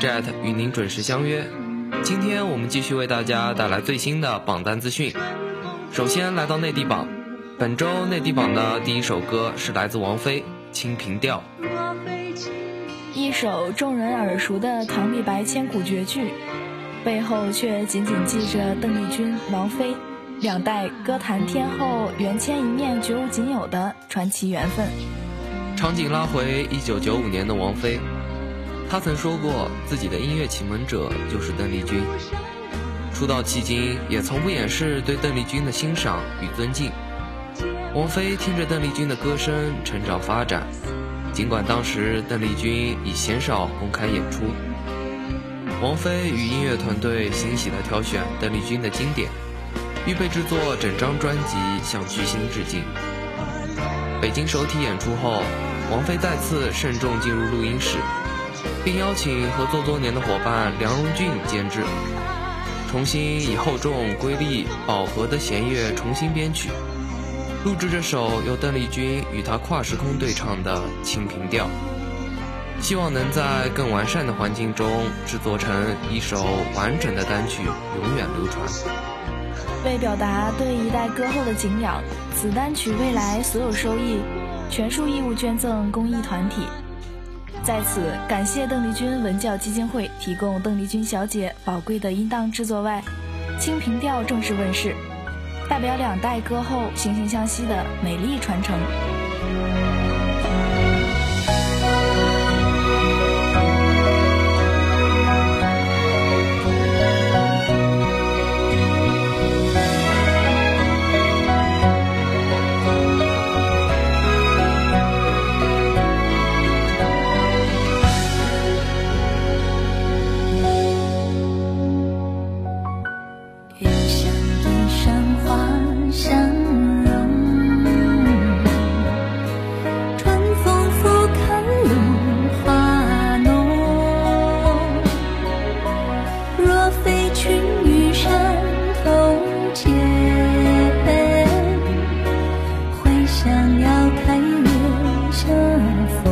Jet 与您准时相约。今天我们继续为大家带来最新的榜单资讯。首先来到内地榜，本周内地榜的第一首歌是来自王菲《清平调》，一首众人耳熟的唐李白千古绝句，背后却紧紧记着邓丽君、王菲。两代歌坛天后缘牵一面，绝无仅有的传奇缘分。场景拉回一九九五年的王菲，他曾说过自己的音乐启蒙者就是邓丽君。出道迄今，也从不掩饰对邓丽君的欣赏与尊敬。王菲听着邓丽君的歌声成长发展，尽管当时邓丽君已鲜少公开演出，王菲与音乐团队欣喜地挑选邓丽君的经典。预备制作整张专辑，向巨星致敬。北京首体演出后，王菲再次慎重进入录音室，并邀请合作多年的伙伴梁荣俊监制，重新以厚重、瑰丽、饱和的弦乐重新编曲，录制这首由邓丽君与她跨时空对唱的《清平调》，希望能在更完善的环境中制作成一首完整的单曲，永远流传。为表达对一代歌后的敬仰，此单曲未来所有收益全数义务捐赠公益团体。在此，感谢邓丽君文教基金会提供邓丽君小姐宝贵的音档制作外，《清平调》正式问世，代表两代歌后惺惺相惜的美丽传承。想停泊一栏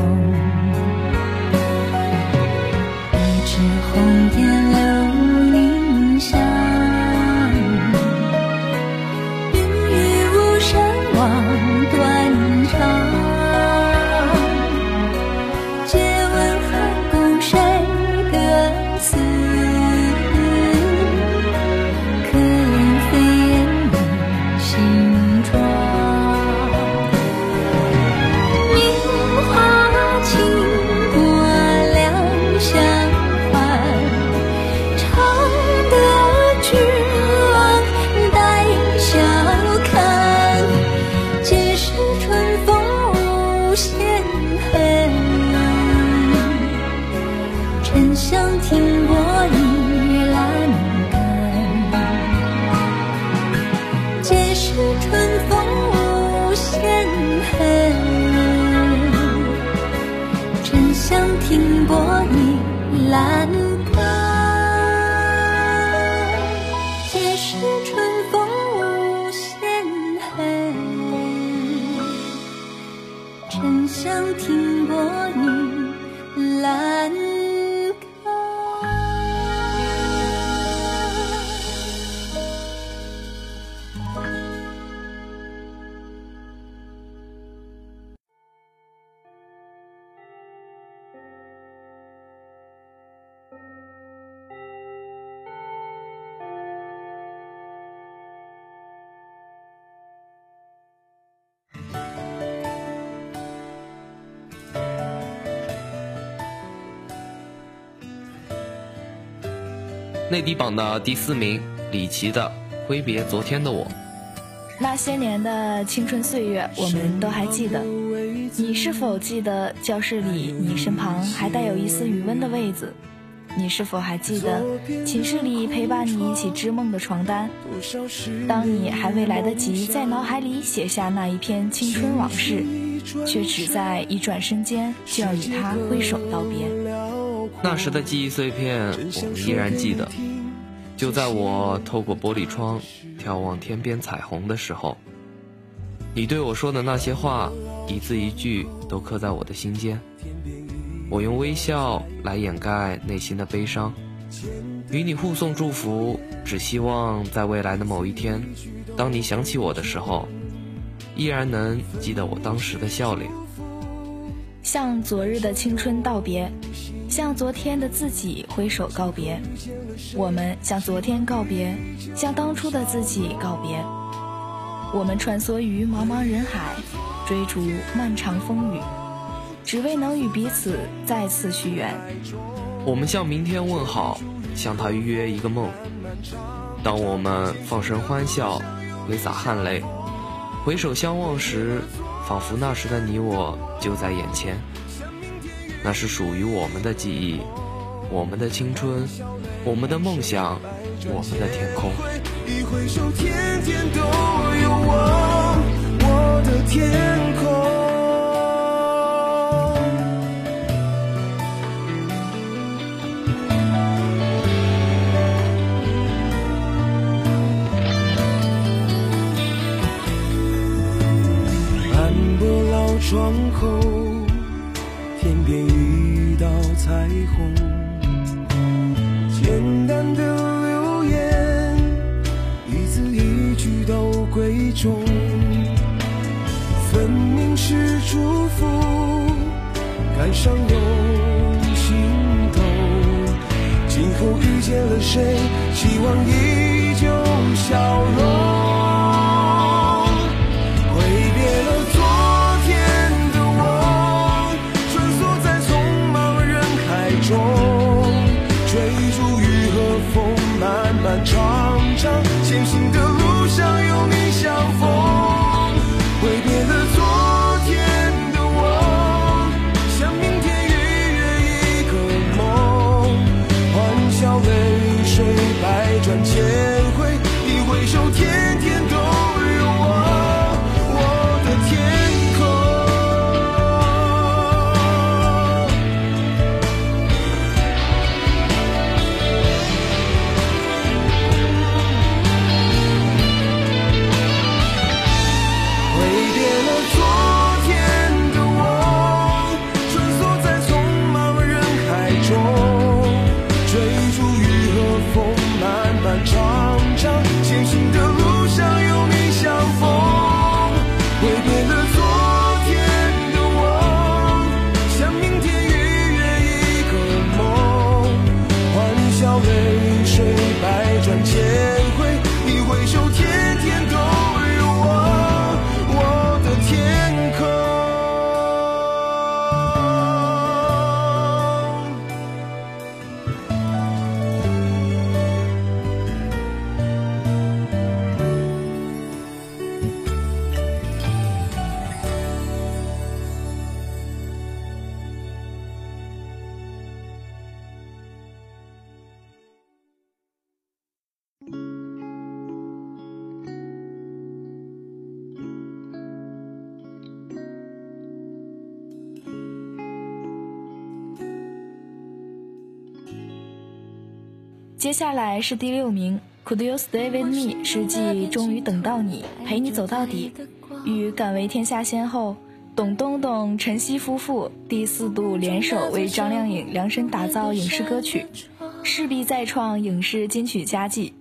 内地榜的第四名，李琦的《挥别昨天的我》。那些年的青春岁月，我们都还记得。你是否记得教室里你身旁还带有一丝余温的位子？你是否还记得寝室里陪伴你一起织梦的床单？当你还未来得及在脑海里写下那一篇青春往事，却只在一转身间就要与他挥手道别。那时的记忆碎片，我们依然记得。就在我透过玻璃窗眺望天边彩虹的时候，你对我说的那些话，一字一句都刻在我的心间。我用微笑来掩盖内心的悲伤，与你互送祝福，只希望在未来的某一天，当你想起我的时候，依然能记得我当时的笑脸。向昨日的青春道别。向昨天的自己挥手告别，我们向昨天告别，向当初的自己告别。我们穿梭于茫茫人海，追逐漫长风雨，只为能与彼此再次续缘。我们向明天问好，向他预约一个梦。当我们放声欢笑，挥洒汗泪，回首相望时，仿佛那时的你我就在眼前。那是属于我们的记忆，我们的青春，我们的梦想，我们的天空。一回首，天天都有我，我的天空。虹，简单的留言，一字一句都贵重，分明是祝福，感伤又心头。今后遇见了谁，希望依旧笑容。接下来是第六名，Could you stay with me？是继终于等到你，陪你走到底，与敢为天下先后，董冬冬、陈曦夫妇第四度联手为张靓颖量身打造影视歌曲，势必再创影视金曲佳绩。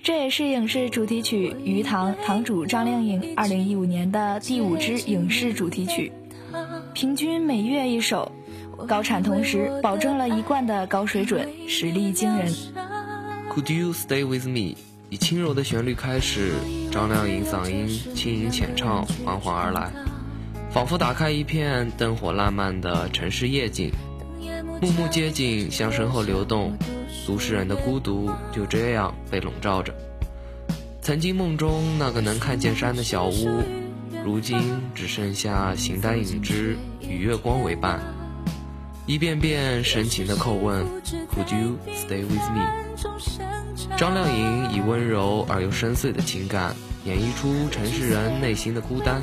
这也是影视主题曲《鱼塘》堂主张靓颖二零一五年的第五支影视主题曲，平均每月一首，高产同时保证了一贯的高水准，实力惊人。Could you stay with me？以轻柔的旋律开始，张靓颖嗓音轻盈浅唱，缓缓而来，仿佛打开一片灯火烂漫的城市夜景。幕幕街景向身后流动，都市人的孤独就这样被笼罩着。曾经梦中那个能看见山的小屋，如今只剩下形单影只与月光为伴。一遍遍深情的叩问，Could you stay with me？张靓颖以温柔而又深邃的情感，演绎出城市人内心的孤单，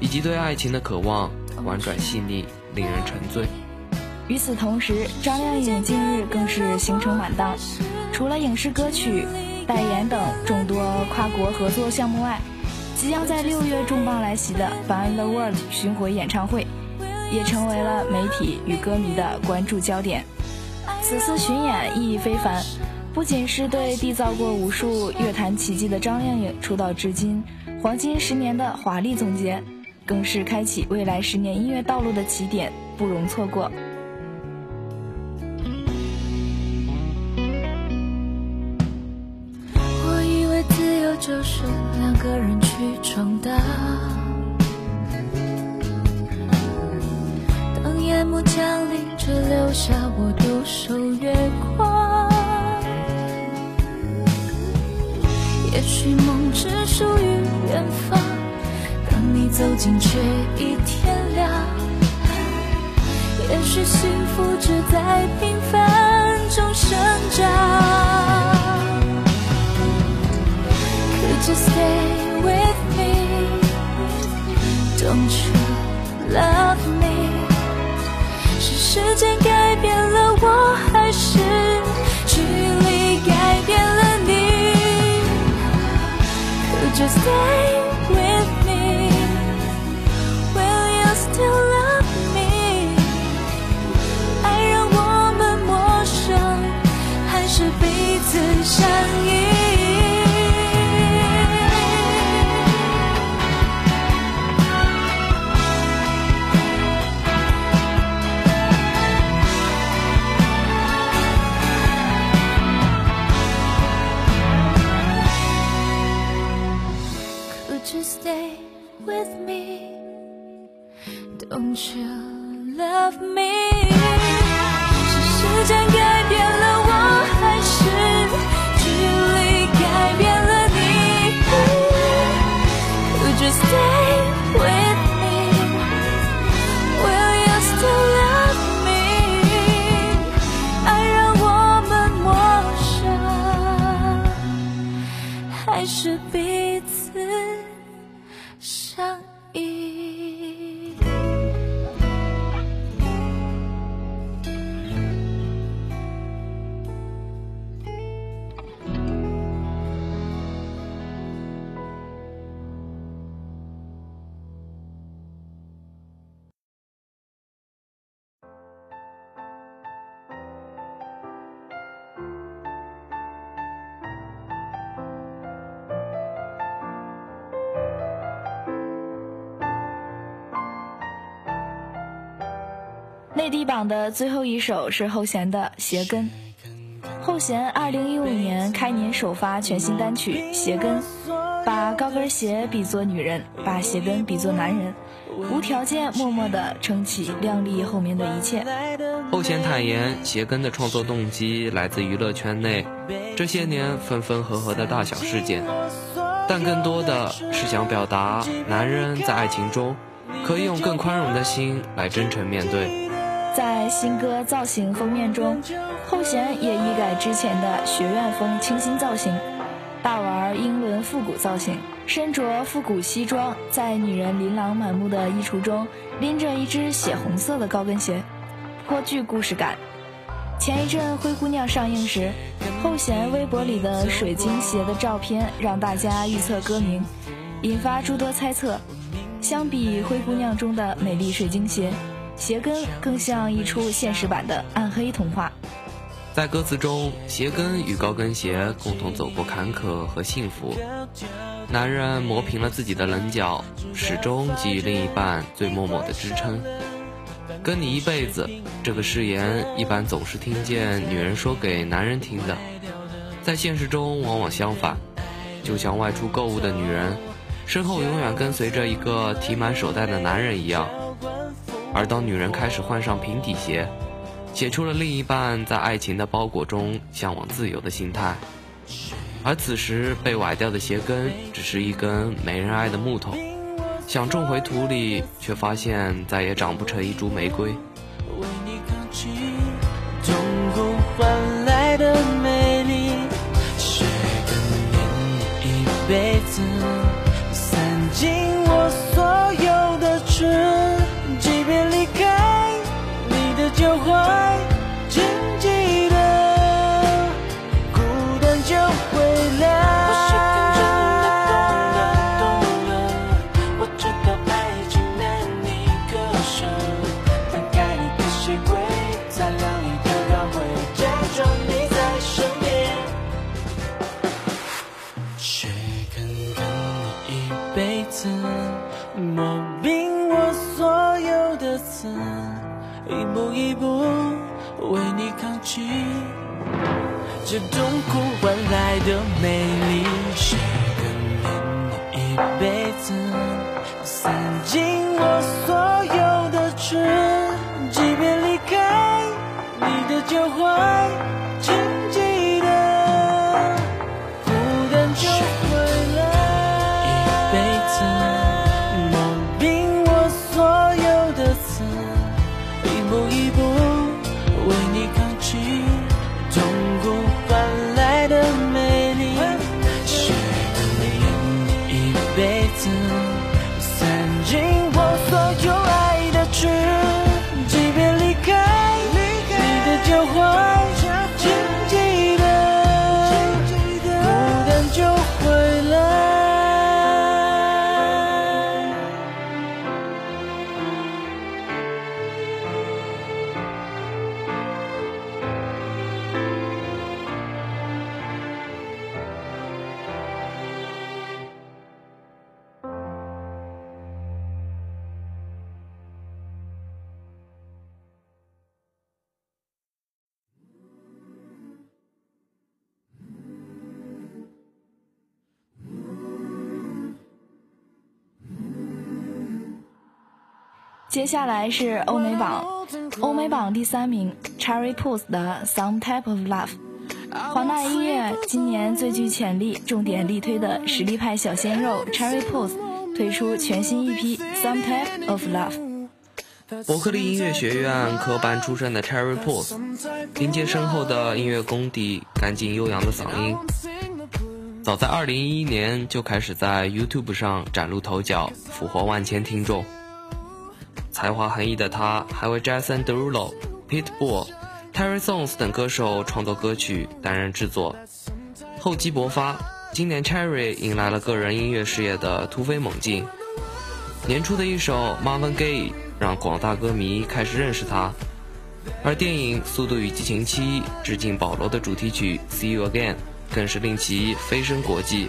以及对爱情的渴望，婉转细腻，令人沉醉。与此同时，张靓颖近日更是行程满档，除了影视歌曲、代言等众多跨国合作项目外，即将在六月重磅来袭的《Find the World》巡回演唱会，也成为了媒体与歌迷的关注焦点。此次巡演意义非凡，不仅是对缔造过无数乐坛奇迹的张靓颖出道至今黄金十年的华丽总结，更是开启未来十年音乐道路的起点，不容错过。我以为自由就是两个人去闯荡。下我独守月光。也许梦只属于远方，当你走近却已天亮。也许幸福只在平凡中生长。Could you stay with me, don't you love me？是时间改 just stay 内地榜的最后一首是后弦的《鞋跟》。后弦二零一五年开年首发全新单曲《鞋跟》，把高跟鞋比作女人，把鞋跟比作男人，无条件默默地撑起靓丽后面的一切。后弦坦言，鞋跟的创作动机来自娱乐圈内这些年分分合合的大小事件，但更多的是想表达男人在爱情中可以用更宽容的心来真诚面对。在新歌造型封面中，后弦也一改之前的学院风清新造型，大玩英伦复古造型，身着复古西装，在女人琳琅满目的衣橱中拎着一只血红色的高跟鞋，颇具故事感。前一阵《灰姑娘》上映时，后弦微博里的水晶鞋的照片让大家预测歌名，引发诸多猜测。相比《灰姑娘》中的美丽水晶鞋。鞋跟更像一出现实版的暗黑童话。在歌词中，鞋跟与高跟鞋共同走过坎坷和幸福。男人磨平了自己的棱角，始终给予另一半最默默的支撑。跟你一辈子，这个誓言一般总是听见女人说给男人听的，在现实中往往相反。就像外出购物的女人，身后永远跟随着一个提满手袋的男人一样。而当女人开始换上平底鞋，写出了另一半在爱情的包裹中向往自由的心态，而此时被崴掉的鞋跟只是一根没人爱的木头，想种回土里，却发现再也长不成一株玫瑰。为你扛起痛苦换来的美丽，谁跟念你一辈子，散尽我所有的痴。起这痛苦换来的美丽。谁肯念你一辈子，散尽我接下来是欧美榜，欧美榜第三名，Cherry Pools 的《Some Type of Love》。华纳音乐今年最具潜力、重点力推的实力派小鲜肉 Cherry Pools 推出全新一批《Some Type of Love》。伯克利音乐学院科班出身的 Cherry Pools，凭借深厚的音乐功底、干净悠扬的嗓音，早在2011年就开始在 YouTube 上崭露头角，俘获万千听众。才华横溢的他，还为 Jason Derulo、Pitbull、Terry Songs 等歌手创作歌曲，担任制作。厚积薄发，今年 Cherry 迎来了个人音乐事业的突飞猛进。年初的一首 Marvin Gaye 让广大歌迷开始认识他，而电影《速度与激情七》致敬保罗的主题曲《See You Again》更是令其飞升国际。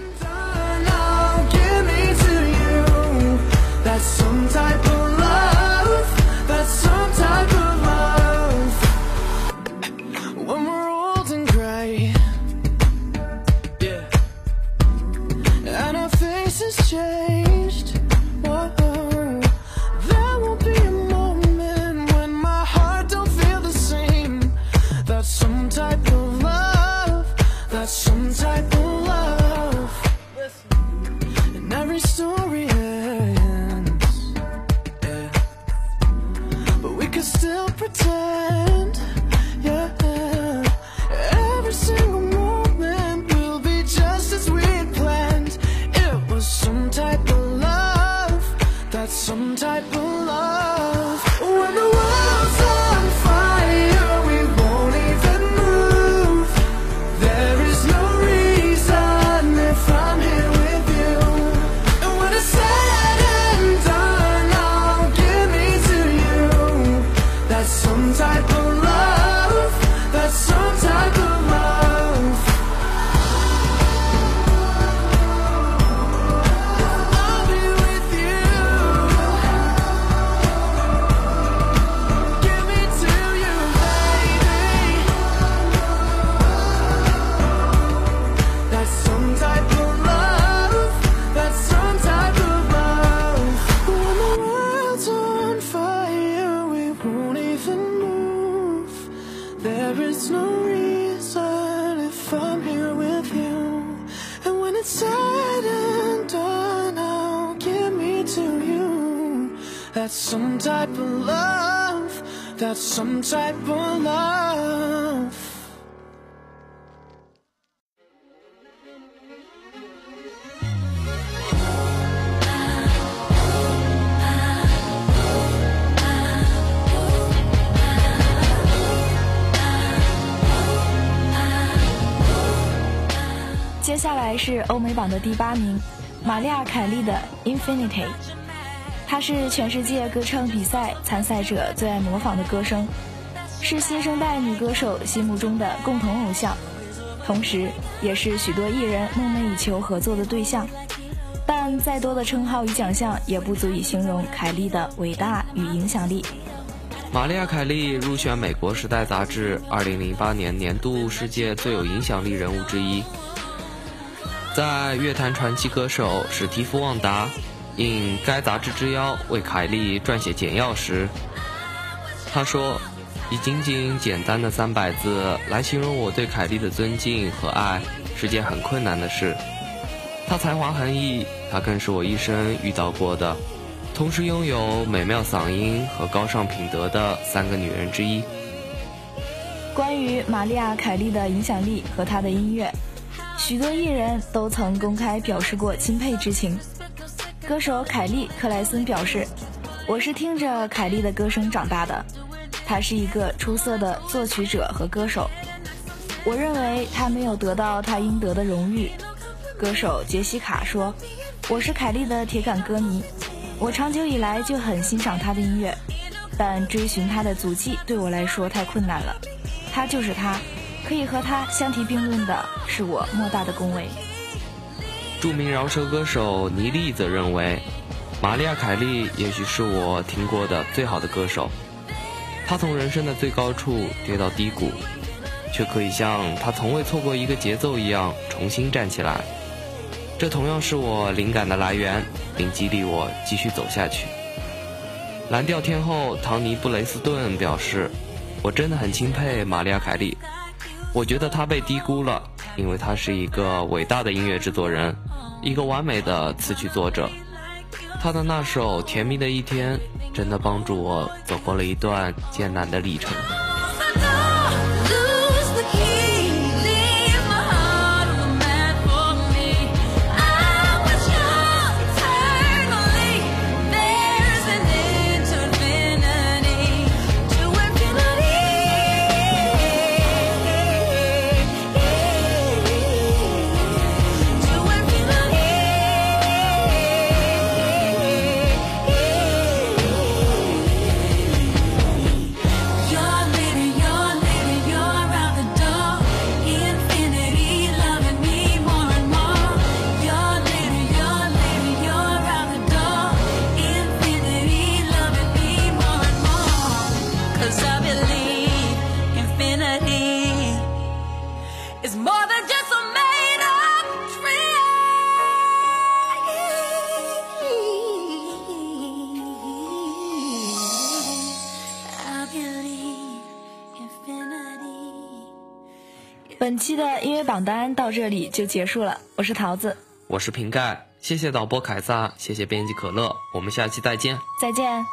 是欧美榜的第八名，玛利亚·凯莉的《Infinity》。她是全世界歌唱比赛参赛者最爱模仿的歌声，是新生代女歌手心目中的共同偶像，同时也是许多艺人梦寐以求合作的对象。但再多的称号与奖项也不足以形容凯莉的伟大与影响力。玛利亚·凯莉入选美国《时代》杂志2008年年度世界最有影响力人物之一。在乐坛传奇歌手史蒂夫·旺达应该杂志之邀为凯莉撰写简要时，他说：“以仅仅简单的三百字来形容我对凯莉的尊敬和爱是件很困难的事。她才华横溢，她更是我一生遇到过的，同时拥有美妙嗓音和高尚品德的三个女人之一。”关于玛利亚·凯莉的影响力和她的音乐。许多艺人都曾公开表示过钦佩之情。歌手凯莉·克莱森表示：“我是听着凯莉的歌声长大的，她是一个出色的作曲者和歌手。我认为她没有得到她应得的荣誉。”歌手杰西卡说：“我是凯莉的铁杆歌迷，我长久以来就很欣赏她的音乐，但追寻她的足迹对我来说太困难了。她就是她。”可以和他相提并论的是我莫大的恭维。著名饶舌歌手倪妮则认为，玛利亚·凯莉也许是我听过的最好的歌手。她从人生的最高处跌到低谷，却可以像她从未错过一个节奏一样重新站起来。这同样是我灵感的来源，并激励我继续走下去。蓝调天后唐尼·布雷斯顿表示：“我真的很钦佩玛利亚·凯莉。”我觉得他被低估了，因为他是一个伟大的音乐制作人，一个完美的词曲作者。他的那首《甜蜜的一天》真的帮助我走过了一段艰难的历程。本期的音乐榜单到这里就结束了，我是桃子，我是瓶盖，谢谢导播凯撒，谢谢编辑可乐，我们下期再见，再见。